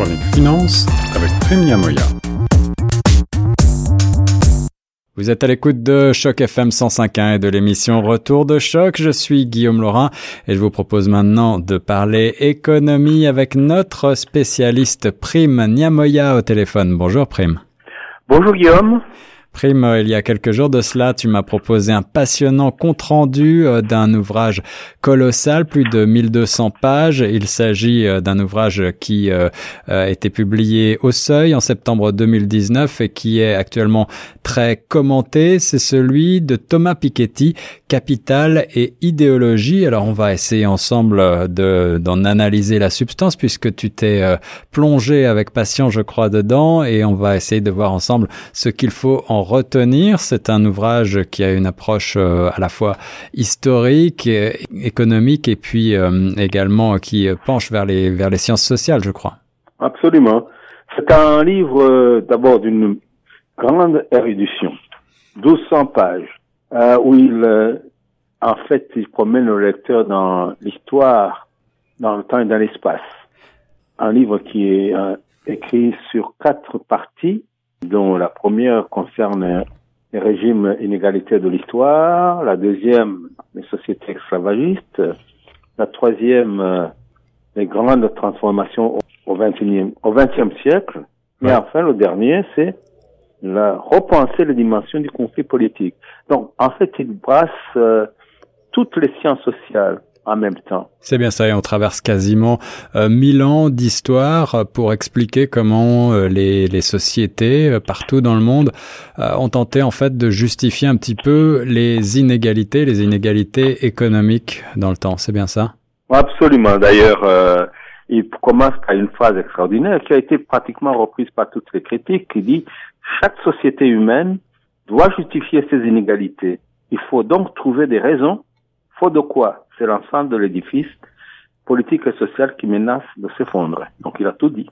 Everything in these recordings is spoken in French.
chronique finance avec Prime Niamoya. Vous êtes à l'écoute de Choc FM 105.1 et de l'émission Retour de Choc. Je suis Guillaume Laurin et je vous propose maintenant de parler économie avec notre spécialiste Prime Niamoya au téléphone. Bonjour Prime. Bonjour Guillaume. Prime, euh, il y a quelques jours de cela, tu m'as proposé un passionnant compte-rendu euh, d'un ouvrage colossal, plus de 1200 pages. Il s'agit euh, d'un ouvrage qui a été publié au Seuil en septembre 2019 et qui est actuellement très commenté. C'est celui de Thomas Piketty, Capital et idéologie. Alors on va essayer ensemble de, d'en analyser la substance puisque tu t'es plongé avec passion, je crois, dedans et on va essayer de voir ensemble ce qu'il faut en retenir. C'est un ouvrage qui a une approche euh, à la fois historique, économique et puis euh, également qui penche vers les, vers les sciences sociales, je crois. Absolument. C'est un livre euh, d'abord d'une grande érudition, 1200 pages, où il, en fait, il promène le lecteur dans l'histoire, dans le temps et dans l'espace. Un livre qui est écrit sur quatre parties dont la première concerne les régimes inégalitaires de l'histoire, la deuxième, les sociétés esclavagistes, la troisième, les grandes transformations au XXe au siècle, et enfin le dernier, c'est la repenser les dimensions du conflit politique. Donc, en fait, il brasse euh, toutes les sciences sociales, en même temps. C'est bien ça, et on traverse quasiment euh, mille ans d'histoire pour expliquer comment euh, les, les, sociétés euh, partout dans le monde ont tenté en fait de justifier un petit peu les inégalités, les inégalités économiques dans le temps. C'est bien ça? Absolument. D'ailleurs, il commence par une phrase extraordinaire qui a été pratiquement reprise par toutes les critiques, qui dit chaque société humaine doit justifier ses inégalités. Il faut donc trouver des raisons. Faut de quoi c'est l'ensemble de l'édifice politique et social qui menace de s'effondrer. Donc il a tout dit.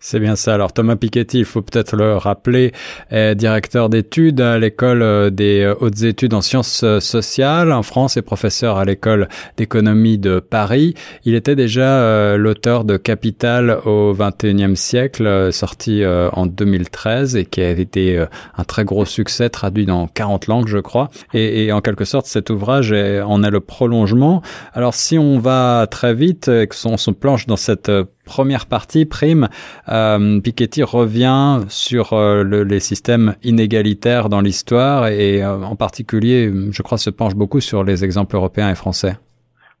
C'est bien ça. Alors Thomas Piketty, il faut peut-être le rappeler, est directeur d'études à l'école euh, des euh, hautes études en sciences euh, sociales en France et professeur à l'école d'économie de Paris. Il était déjà l'auteur de Capital au XXIe siècle, sorti en 2013 et qui a été un très gros succès, traduit dans 40 langues, je crois. Et, en quelque sorte, cet ouvrage en est le prolongement. Alors si on va très vite et qu'on se planche dans cette première partie, Prime, euh, Piketty revient sur euh, les systèmes inégalitaires dans l'histoire et euh, en particulier, je crois, se penche beaucoup sur les exemples européens et français.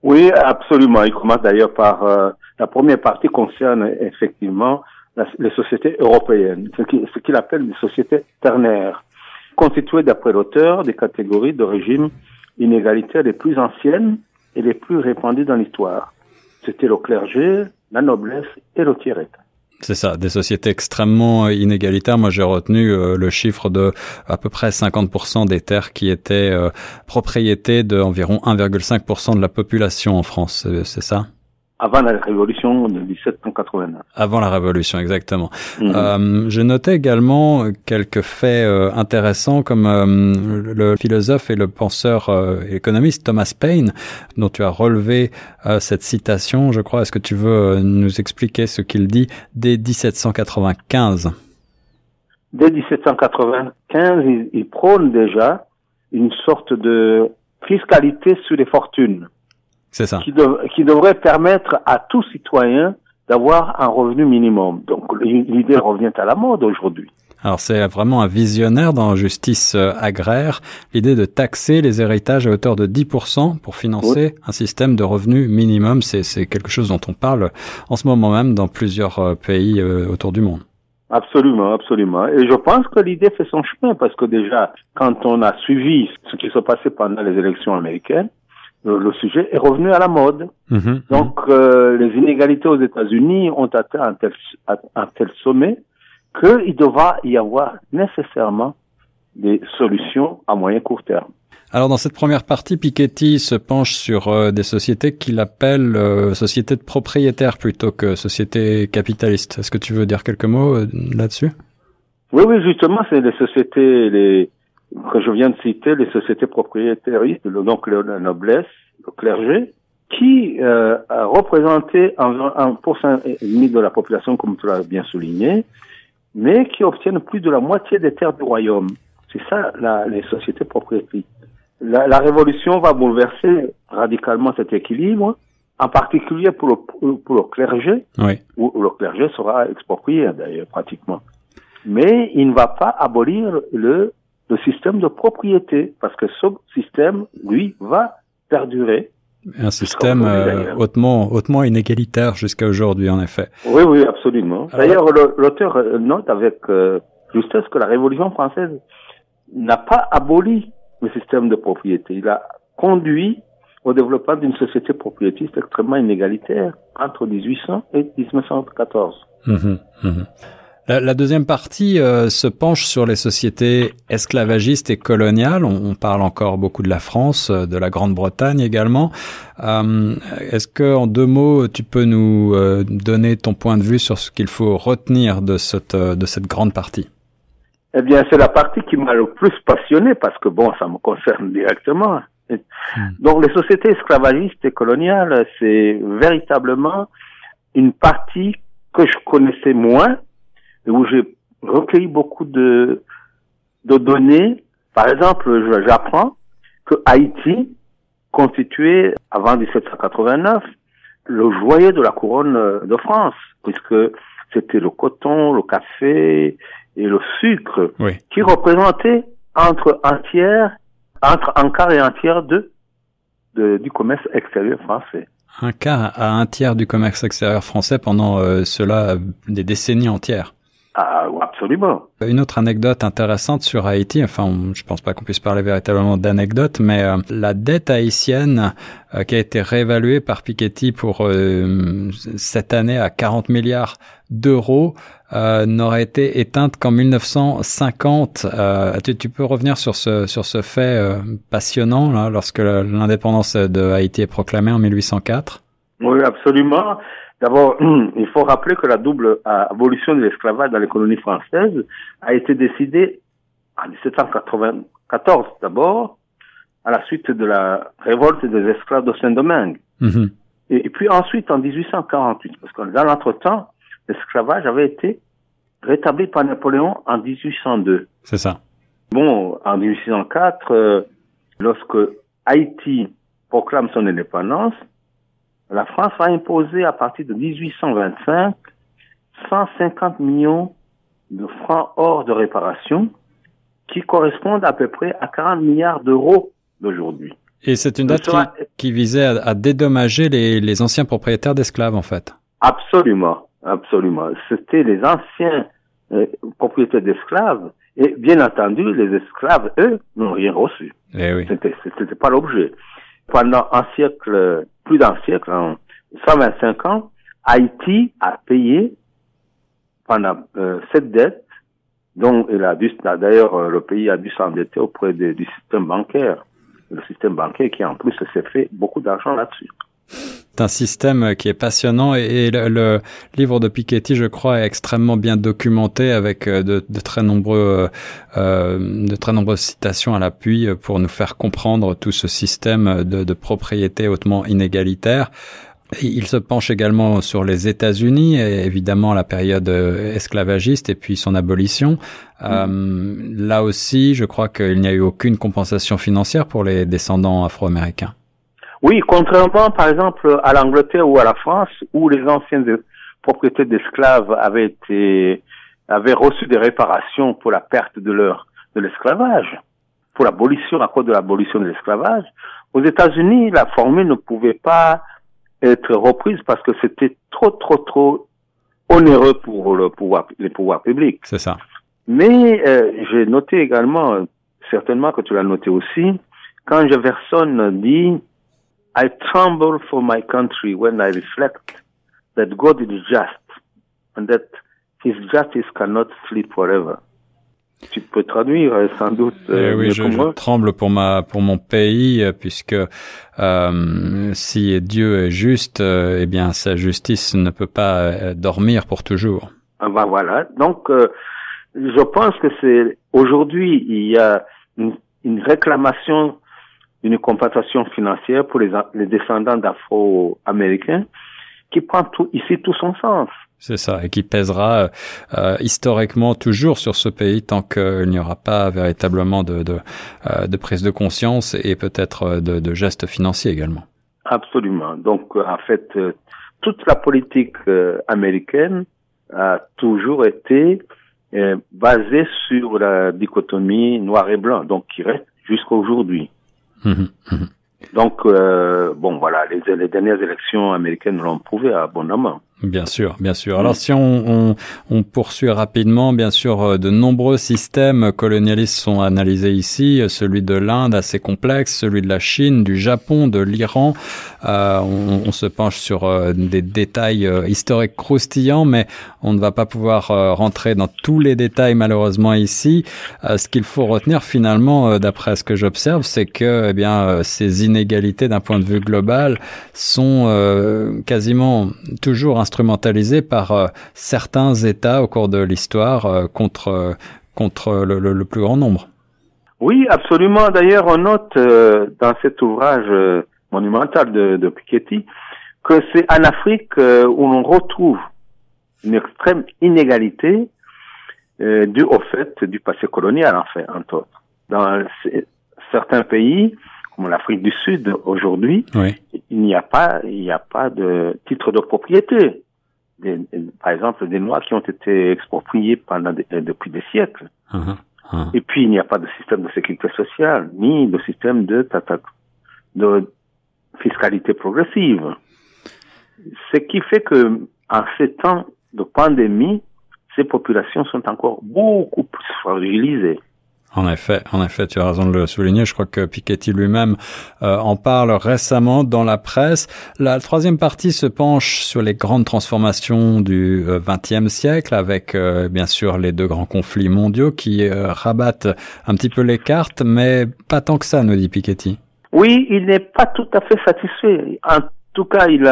Oui, absolument. Il commence d'ailleurs par la première partie concerne effectivement les sociétés européennes, ce qu'il appelle des sociétés ternaires, constituées d'après l'auteur des catégories de régimes inégalitaires les plus anciennes et les plus répandues dans l'histoire. C'était le clergé, la noblesse et le tiers C'est ça, des sociétés extrêmement inégalitaires. Moi, j'ai retenu euh, le chiffre de à peu près 50% des terres qui étaient euh, d'environ 1,5% de la population en France. C'est ça? Avant la révolution de 1789. Avant la révolution, exactement. Mhm. Euh, J'ai noté également quelques faits euh, intéressants, comme euh, le philosophe et le penseur euh, économiste Thomas Paine, dont tu as relevé cette citation, je crois. Est-ce que tu veux nous expliquer ce qu'il dit dès 1795 Dès 1795, il, il prône déjà une sorte de fiscalité sur les fortunes. C'est ça. Qui, qui, devrait permettre à tout citoyen d'avoir un revenu minimum. Donc l'idée revient à la mode aujourd'hui. Alors c'est vraiment un visionnaire dans la justice euh, agraire, l'idée de taxer les héritages à hauteur de 10% pour financer un système de revenu minimum. C'est quelque chose dont on parle en ce moment même dans plusieurs euh, pays euh, autour du monde. Absolument, absolument. Et je pense que l'idée fait son chemin parce que déjà, quand on a suivi ce qui se passait pendant les élections américaines, le, sujet est revenu à la mode. Mhm, mhm. Donc, euh, les inégalités aux États-Unis ont atteint un tel, un tel sommet qu'il devra y avoir nécessairement des solutions à moyen court terme. Alors dans cette première partie, Piketty se penche sur euh, des sociétés qu'il appelle euh, sociétés de propriétaires plutôt que sociétés capitalistes. Est-ce que tu veux dire quelques mots là-dessus? Oui, oui, justement, c'est les sociétés, les, que je viens de citer, les sociétés propriétaires, donc la noblesse, le clergé, qui euh, représentait environ 1,5% de la population, comme tu l'as bien souligné, mais qui obtiennent plus de la moitié des terres du royaume. C'est ça, la, les sociétés propriétaires. La, la, révolution va bouleverser radicalement cet équilibre, en particulier pour le, pour le clergé, oui. où, où le clergé sera exproprié d'ailleurs pratiquement. Mais il ne va pas abolir le, le système de propriété, parce que ce système, lui, va perdurer. Un système euh, hautement, hautement inégalitaire jusqu'à aujourd'hui, en effet. Oui, oui, absolument. D'ailleurs, l'auteur note avec euh, justesse que la Révolution française n'a pas aboli le système de propriété. Il a conduit au développement d'une société propriétiste extrêmement inégalitaire entre 1800 et 1914. Mmh, mmh. La, la, deuxième partie euh, se penche sur les sociétés esclavagistes et coloniales. On, on, parle encore beaucoup de la France, de la Grande-Bretagne également. Euh, Est-ce que, en deux mots, tu peux nous euh, donner ton point de vue sur ce qu'il faut retenir de cette de cette grande partie? Eh bien, c'est la partie qui m'a le plus passionné parce que bon, ça me concerne directement. Hmm. Donc, les sociétés esclavagistes et coloniales, c'est véritablement une partie que je connaissais moins où j'ai recueilli beaucoup de, de données. Par exemple, j'apprends que Haïti constituait, avant 1789, le joyau de la couronne de France, puisque c'était le coton, le café et le sucre oui. qui représentaient entre un tiers, entre un quart et un tiers de, de du commerce extérieur français. Un quart à un tiers du commerce extérieur français pendant euh, cela des décennies entières. Ah, absolument. Une autre anecdote intéressante sur Haïti, enfin, on, je pense pas qu'on puisse parler véritablement d'anecdote, mais euh, la dette haïtienne euh, qui a été réévaluée par Piketty pour euh, cette année à 40 milliards d'euros n'aurait été éteinte qu'en 1950. Tu, tu, peux revenir sur ce sur ce fait passionnant là, lorsque l'indépendance de Haïti est proclamée en 1804. Oui, absolument. D'abord, il faut rappeler que la double abolition de l'esclavage dans les colonies françaises a été décidée en 1794 d'abord, à la suite de la révolte des esclaves de Saint-Domingue. Mm -hmm. et, et, puis ensuite en 1848, parce que dans l'entretemps, l'esclavage avait été rétabli par Napoléon en 1802. C'est ça. Bon, en 1804, euh, lorsque Haïti proclame son indépendance, la France va imposer à partir de 1825 150 millions de francs hors de réparation qui correspondent à peu près à 40 milliards d'euros d'aujourd'hui. Et c'est une date sera... qui, qui, visait à, à dédommager les, les, anciens propriétaires d'esclaves, en fait. Absolument, absolument. C'était les anciens euh, propriétaires d'esclaves et bien entendu, les esclaves, eux, n'ont rien reçu. Eh oui. C'était pas l'objet. Pendant un siècle, plus d'un siècle, en 125 ans, Haïti a payé pendant euh, cette dette, dont il a dû, d'ailleurs, le pays a dû s'endetter auprès du système bancaire. Le système bancaire qui, en plus, s'est fait beaucoup d'argent là-dessus. C'est un système qui est passionnant et, le, le, livre de Piketty, je crois, est extrêmement bien documenté avec de, de très nombreux, euh, de très nombreuses citations à l'appui pour nous faire comprendre tout ce système de, de propriété hautement inégalitaire. Il se penche également sur les États-Unis, évidemment la période esclavagiste et puis son abolition. Mmh. Euh, là aussi, je crois qu'il n'y a eu aucune compensation financière pour les descendants afro-américains. Oui, contrairement par exemple à l'Angleterre ou à la France, où les anciens de, propriétaires d'esclaves avaient été avaient reçu des réparations pour la perte de leur de l'esclavage, pour l'abolition à cause de l'abolition de l'esclavage. Aux États-Unis, la formule ne pouvait pas être reprise parce que c'était trop trop trop onéreux pour le pouvoir les pouvoirs publics. C'est ça. Mais euh, j'ai noté également, certainement que tu l'as noté aussi, quand Jefferson dit I tremble for my country when I reflect that God is just and that his justice cannot sleep forever. Tu peux traduire sans doute. Euh, oui, je, je tremble pour ma pour mon pays puisque euh, si Dieu est juste, euh, eh bien sa justice ne peut pas euh, dormir pour toujours. Ah ben voilà. Donc euh, je pense que c'est aujourd'hui il y a une, une réclamation une compensation financière pour les, les descendants d'Afro-Américains qui prend tout, ici tout son sens. C'est ça, et qui pèsera euh, historiquement toujours sur ce pays tant qu'il n'y aura pas véritablement de, de, euh, de, prise de conscience et peut-être euh, de, de, gestes financiers également. Absolument. Donc, en fait, toute la politique américaine a toujours été basée sur la dichotomie noir et blanc, donc qui reste jusqu'à aujourd'hui. Mmh mmh donc, bon, voilà, les, les dernières élections américaines l'ont prouvé abondamment. Bien sûr, bien sûr. Alors si on, on, on, poursuit rapidement, bien sûr, euh, de nombreux systèmes colonialistes sont analysés ici. Celui de l'Inde assez complexe, celui de la Chine, du Japon, de l'Iran. Euh, on, on, se penche sur euh, des détails euh, historiques croustillants, mais on ne va pas pouvoir rentrer dans tous les détails malheureusement ici. ce qu'il faut retenir finalement, d'après ce que j'observe, c'est que eh bien ces inégalités d'un point de vue global sont quasiment toujours instrumentalisé par euh, certains États au cours de l'histoire euh, contre, euh, contre le, plus grand nombre. Oui, absolument. D'ailleurs, on note dans cet ouvrage monumental de, de Piketty que c'est en Afrique où l'on retrouve une extrême inégalité due au fait du passé colonial, en fait, entre autres. Dans certains pays, comme l'Afrique du Sud aujourd'hui, il n'y a pas, il n'y a pas de titre de propriété. par exemple, des Noirs qui ont été expropriés pendant euh, depuis des siècles. Uh-huh. Uh-huh. Et puis, il n'y a pas de système de sécurité sociale, ni de système de, de fiscalité progressive. Ce qui fait que, en ces temps de pandémie, ces populations sont encore beaucoup plus fragilisées. En effet, en effet, tu as raison de le souligner. Je crois que Piketty lui-même euh, en parle récemment dans la presse. La troisième partie se penche sur les grandes transformations du XXe euh, siècle, avec euh, bien sûr les deux grands conflits mondiaux qui rabattent un petit peu les cartes, mais pas tant que ça, nous dit Piketty. Oui, il n'est pas tout à fait satisfait. En tout cas, il,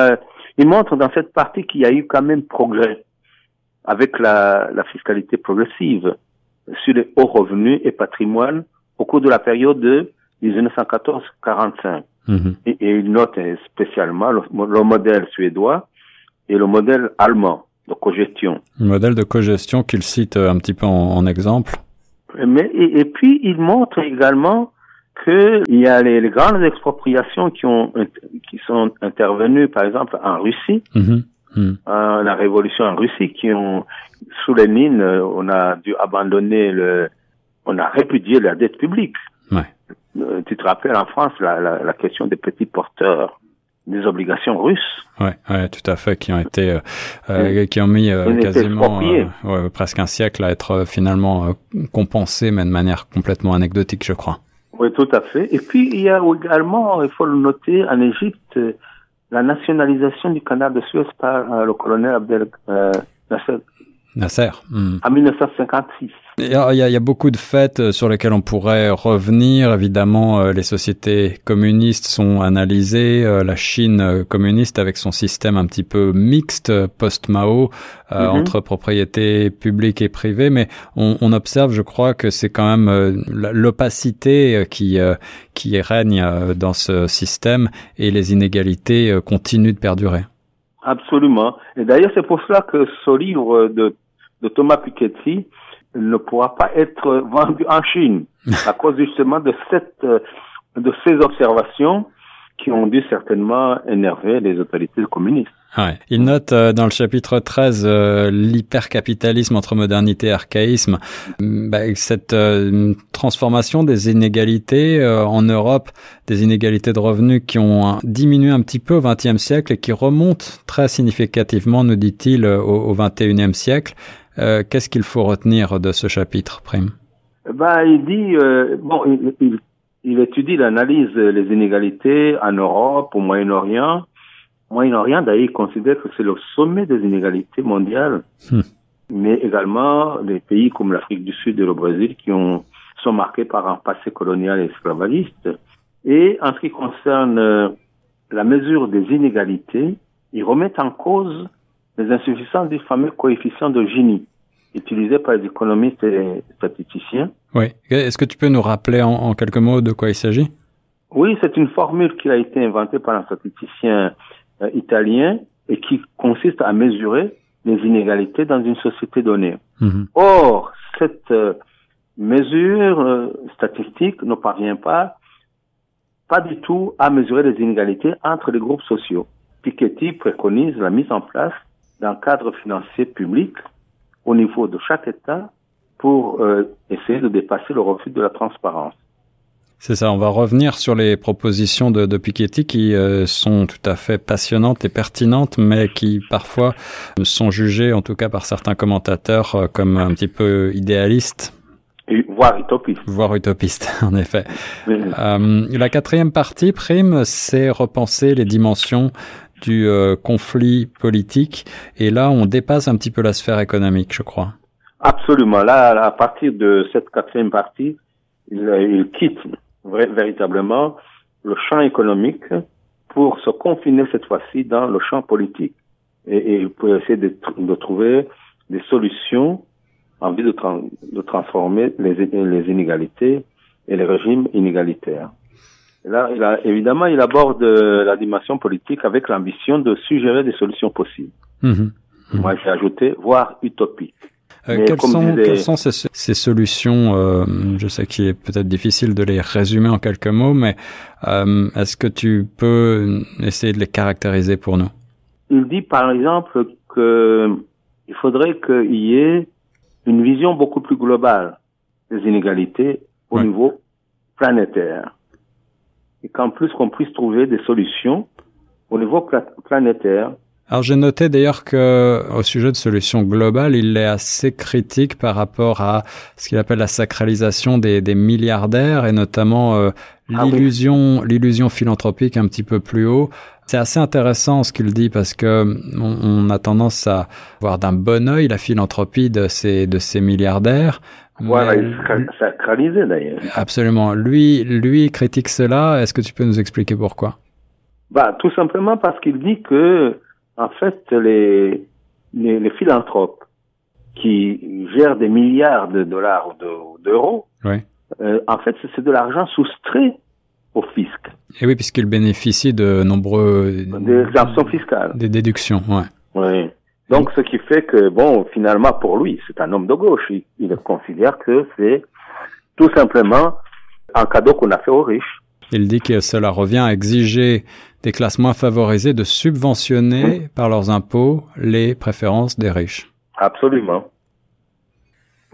il montre dans cette partie qu'il y a eu quand même progrès avec la, la fiscalité progressive sur les hauts revenus et patrimoine au cours de la période de 1914-45. Mhm. Et, il note spécialement le, modèle suédois et le modèle allemand de cogestion. Le modèle de cogestion qu'il cite un petit peu en, exemple. Mais, et, puis il montre également qu'il y a les, grandes expropriations qui, ont, qui sont intervenues, par exemple, en Russie. Mhm. Hmm. Euh, la révolution en Russie qui ont sous les mines, euh, on a dû abandonner le, on a répudié la dette publique. Ouais. Euh, tu te rappelles en France la, la, la, question des petits porteurs des obligations russes. Ouais, ouais, tout à fait, qui ont été, euh, qui ont mis quasiment ouais, presque un siècle à être finalement compensés, mais de manière complètement anecdotique, je crois. Oui, tout à fait. Et puis il y a également, il faut le noter, en Égypte, la nationalisation du canal de Suez par euh, le colonel Abdel euh, Nasser. Nasser. Hmm. En 1956. Il y, a, il y, a, beaucoup de faits euh, sur lesquels on pourrait revenir. Évidemment, les sociétés communistes sont analysées. La Chine communiste avec son système un petit peu mixte post-Mao mhm. entre propriété publique et privée. Mais on, on observe, je crois, que c'est quand même l'opacité qui qui règne dans ce système et les inégalités continuent de perdurer. Absolument. Et d'ailleurs, c'est pour cela que ce livre de de Thomas Piketty ne pourra pas être vendu en Chine à cause justement de cette de ces observations qui ont dû certainement énerver les autorités communistes. Ouais. Il note euh, dans le chapitre 13 euh, l'hypercapitalisme entre modernité et archaïsme. Mm, bah, cette euh, transformation des inégalités en Europe, des inégalités de revenus qui ont diminué un petit peu au XXe siècle et qui remontent très significativement, nous dit-il, au, au XXIe siècle. Qu'est-ce qu'il faut retenir de ce chapitre, Prime? Bah, Il dit, bon, il, il étudie, l'analyse les inégalités en Europe, au Moyen-Orient. Moyen-Orient, d'ailleurs, il considère que c'est le sommet des inégalités mondiales. Hmm. Mais également les pays comme l'Afrique du Sud et le Brésil qui ont, sont marqués par un passé colonial et esclavagiste. Et en ce qui concerne euh, la mesure des inégalités, ils remettent en cause les insuffisances du fameux coefficient de Gini utilisé par les économistes et statisticiens. Oui. Est-ce que tu peux nous rappeler en, quelques mots de quoi il s'agit? Oui, c'est une formule qui a été inventée par un statisticien euh, italien et qui consiste à mesurer les inégalités dans une société donnée. Mhm. Or, cette euh, mesure euh, statistique ne parvient pas, pas du tout à mesurer les inégalités entre les groupes sociaux. Piketty préconise la mise en place d'un cadre financier public au niveau de chaque État pour euh, essayer de dépasser le refus de la transparence. C'est ça, on va revenir sur les propositions de, de Piketty qui euh, sont tout à fait passionnantes et pertinentes, mais qui parfois sont jugées, en tout cas par certains commentateurs, euh, comme un petit peu idéalistes. Et, voire utopistes. Voire utopistes, en effet. Oui. Euh, la quatrième partie, Prime, c'est repenser les dimensions du euh, conflit politique. Et là, on dépasse un petit peu la sphère économique, je crois. Absolument. Là, à partir de cette quatrième partie, il, quitte véritablement le champ économique pour se confiner cette fois-ci dans le champ politique et, et pour essayer de, de, trouver des solutions en vue de, de transformer les, les, inégalités et les régimes inégalitaires. Là, il a, évidemment, il aborde la dimension politique avec l'ambition de suggérer des solutions possibles. Mmh, mmh. Moi, j'ai ajouté, voire utopiques. Euh, quelles, sont, disais... quelles, sont, ces, ces solutions euh, Je sais qu'il est peut-être difficile de les résumer en quelques mots, mais euh, est-ce que tu peux essayer de les caractériser pour nous? Il dit par exemple que il faudrait qu'il y ait une vision beaucoup plus globale des inégalités au Ouais. niveau planétaire, et qu'en plus qu'on puisse trouver des solutions au niveau pla- planétaire Alors j'ai noté d'ailleurs que au sujet de solutions globales, il est assez critique par rapport à ce qu'il appelle la sacralisation des, des milliardaires et notamment euh, Ah oui. l'illusion l'illusion philanthropique un petit peu plus haut. C'est assez intéressant ce qu'il dit parce que on, on a tendance à voir d'un bon œil la philanthropie de ces de ces milliardaires. Voilà, Mais- il sacra- sacralisé d'ailleurs. Absolument. Lui, lui critique cela. Est-ce que tu peux nous expliquer pourquoi? Bah, tout simplement parce qu'il dit que, en fait, les, les, les philanthropes qui gèrent des milliards de dollars ou de- d'euros, Oui. euh, en fait, c'est de l'argent soustrait au fisc, Et oui, puisqu'il bénéficie de nombreux des exemptions fiscales. des déductions. Ouais. Oui. Donc, ce qui fait que, bon, finalement, pour lui, c'est un homme de gauche. Il, il considère que c'est tout simplement un cadeau qu'on a fait aux riches. Il dit que cela revient à exiger des classes moins favorisées de subventionner par leurs impôts les préférences des riches. Absolument.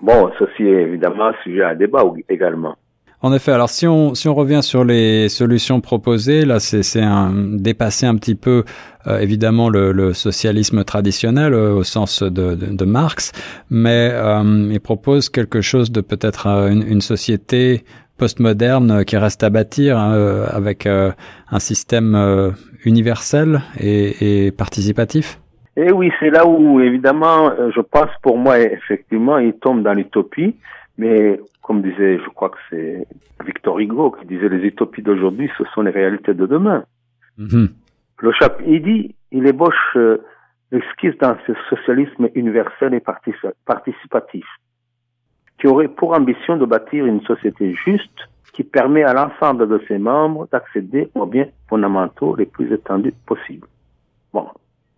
Bon, ceci est évidemment sujet à débat ou- également. En effet, alors si on si on revient sur les solutions proposées, là c'est un dépasser un petit peu euh, évidemment le, le socialisme traditionnel euh, au sens de, de, de Marx, mais euh, il propose quelque chose de peut-être euh, une, une société postmoderne qui reste à bâtir hein, euh, avec euh, un système universel et, et participatif. Et oui, c'est là où, évidemment, je pense pour moi, effectivement, il tombe dans l'utopie, mais comme disait, je crois que c'est Victor Hugo qui disait les utopies d'aujourd'hui, ce sont les réalités de demain. Mhm. Le chap, il dit, il ébauche euh, l'esquisse d'un ce socialisme universel et partic- participatif, qui aurait pour ambition de bâtir une société juste qui permet à l'ensemble de ses membres d'accéder aux biens fondamentaux les plus étendus possibles. Bon,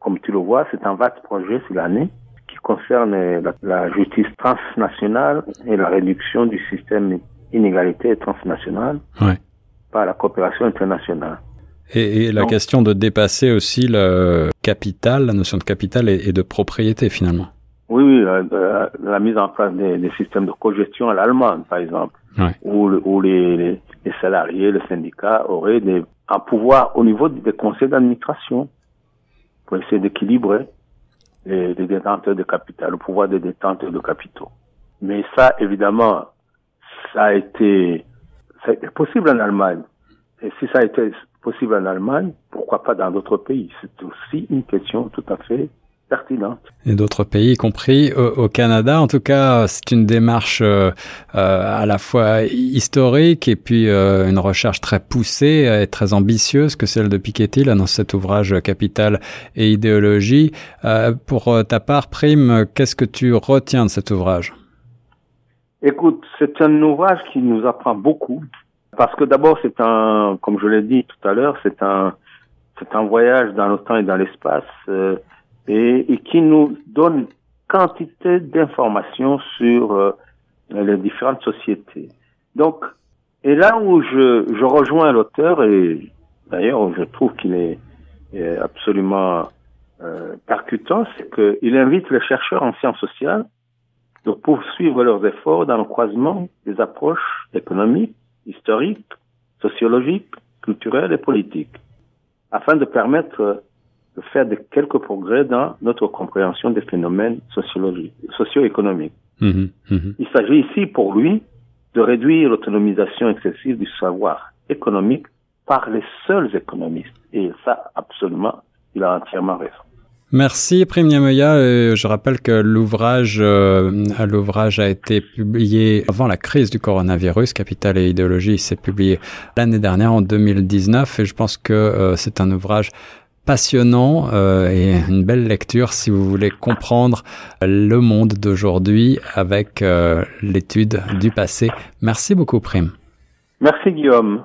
comme tu le vois, c'est un vaste projet sur l'année qui concerne euh, la, la justice transnationale et la réduction du système inégalité transnationale Ouais. par la coopération internationale. Et, et la Donc- question de dépasser aussi le capital, la notion de capital et, et de propriété finalement. Oui, oui, euh, la mise en place des, des systèmes de cogestion à l'allemande, par exemple, Ouais. où, le- où les, les, les salariés, les syndicats auraient des, un pouvoir au niveau des conseils d'administration pour essayer d'équilibrer les, détenteurs de capital, le pouvoir des détenteurs de capitaux. Mais ça, évidemment, ça a été, ça a été possible en Allemagne. Et si ça a été possible en Allemagne, pourquoi pas dans d'autres pays? C'est aussi une question tout à fait pertinente. Et d'autres pays, y compris au, au Canada. En tout cas, c'est une démarche euh, euh, à la fois historique et puis euh, une recherche très poussée et très ambitieuse que celle de Piketty là, dans cet ouvrage Capital et idéologie. Euh, pour euh, ta part, Prime, qu'est-ce que tu retiens de cet ouvrage? Écoute, c'est un ouvrage qui nous apprend beaucoup Parce que d'abord, c'est un, comme je l'ai dit tout à l'heure, c'est un, c'est un voyage dans le temps et dans l'espace euh, et, et, qui nous donne quantité d'informations sur euh, les différentes sociétés. Donc, et là où je, je rejoins l'auteur, et d'ailleurs je trouve qu'il est, est, absolument euh, percutant, c'est qu'il invite les chercheurs en sciences sociales de poursuivre leurs efforts dans le croisement des approches économiques, historiques, sociologiques, culturelles et politiques, afin de permettre de faire de quelques progrès dans notre compréhension des phénomènes socio-économiques. Mmh, mmh. Il s'agit ici pour lui de réduire l'autonomisation excessive du savoir économique par les seuls économistes. Et ça, absolument, il a entièrement raison. Merci Prime Niamoya. je rappelle que l'ouvrage euh, l'ouvrage a été publié avant la crise du coronavirus. Capital et idéologie s'est publié l'année dernière en 2019 et je pense que euh, c'est un ouvrage passionnant euh, et une belle lecture si vous voulez comprendre le monde d'aujourd'hui avec euh, l'étude du passé. Merci beaucoup Prime. Merci Guillaume.